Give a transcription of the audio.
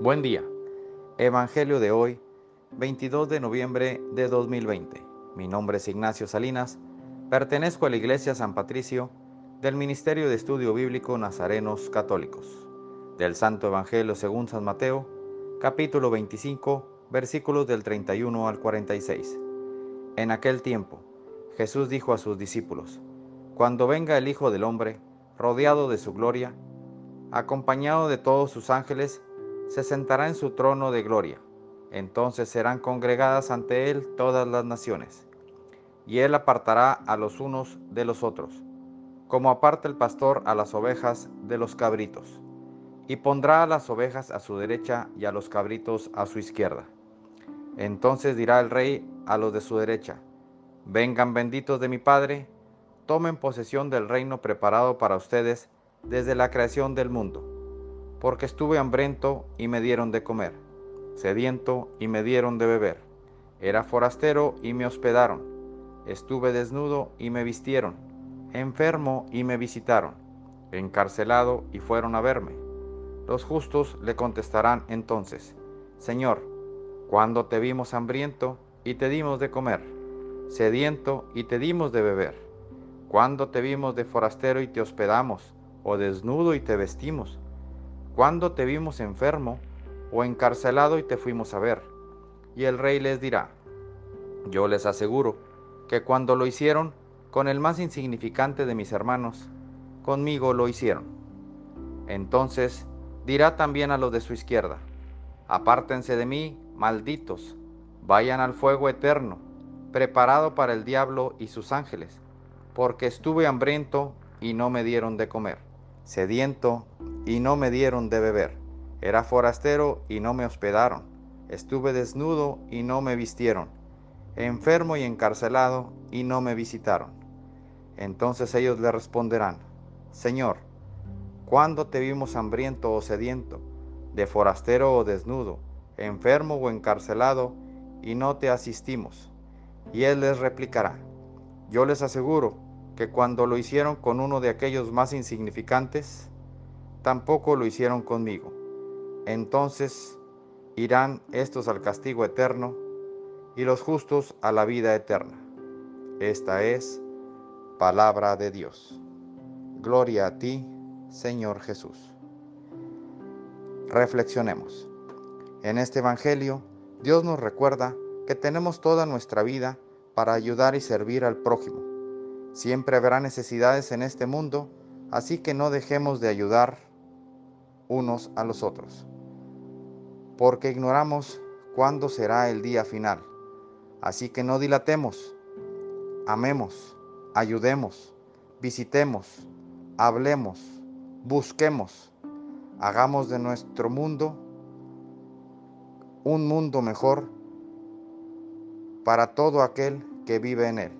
Buen día. Evangelio de hoy, 22 de noviembre de 2020. Mi nombre es Ignacio Salinas. Pertenezco a la Iglesia San Patricio del Ministerio de Estudio Bíblico Nazarenos Católicos. Del Santo Evangelio según San Mateo, capítulo 25, versículos del 31 al 46. En aquel tiempo, Jesús dijo a sus discípulos, Cuando venga el Hijo del Hombre, rodeado de su gloria, acompañado de todos sus ángeles, se sentará en su trono de gloria. Entonces serán congregadas ante él todas las naciones, y él apartará a los unos de los otros, como aparta el pastor a las ovejas de los cabritos, y pondrá a las ovejas a su derecha y a los cabritos a su izquierda. Entonces dirá el rey a los de su derecha, vengan benditos de mi Padre, tomen posesión del reino preparado para ustedes desde la creación del mundo porque estuve hambriento y me dieron de comer, sediento y me dieron de beber, era forastero y me hospedaron, estuve desnudo y me vistieron, enfermo y me visitaron, encarcelado y fueron a verme. Los justos le contestarán entonces, Señor, cuando te vimos hambriento y te dimos de comer, sediento y te dimos de beber, cuando te vimos de forastero y te hospedamos, o desnudo y te vestimos, ¿Cuándo te vimos enfermo o encarcelado y te fuimos a ver? Y el rey les dirá, yo les aseguro que cuando lo hicieron con el más insignificante de mis hermanos, conmigo lo hicieron. Entonces dirá también a los de su izquierda, apártense de mí, malditos, vayan al fuego eterno, preparado para el diablo y sus ángeles, porque estuve hambriento y no me dieron de comer, sediento y no me dieron de beber. Era forastero y no me hospedaron. Estuve desnudo y no me vistieron. Enfermo y encarcelado y no me visitaron. Entonces ellos le responderán, Señor, ¿cuándo te vimos hambriento o sediento, de forastero o desnudo, enfermo o encarcelado, y no te asistimos? Y él les replicará, Yo les aseguro que cuando lo hicieron con uno de aquellos más insignificantes, tampoco lo hicieron conmigo. Entonces irán estos al castigo eterno y los justos a la vida eterna. Esta es palabra de Dios. Gloria a ti, Señor Jesús. Reflexionemos. En este Evangelio, Dios nos recuerda que tenemos toda nuestra vida para ayudar y servir al prójimo. Siempre habrá necesidades en este mundo, así que no dejemos de ayudar unos a los otros, porque ignoramos cuándo será el día final. Así que no dilatemos, amemos, ayudemos, visitemos, hablemos, busquemos, hagamos de nuestro mundo un mundo mejor para todo aquel que vive en él.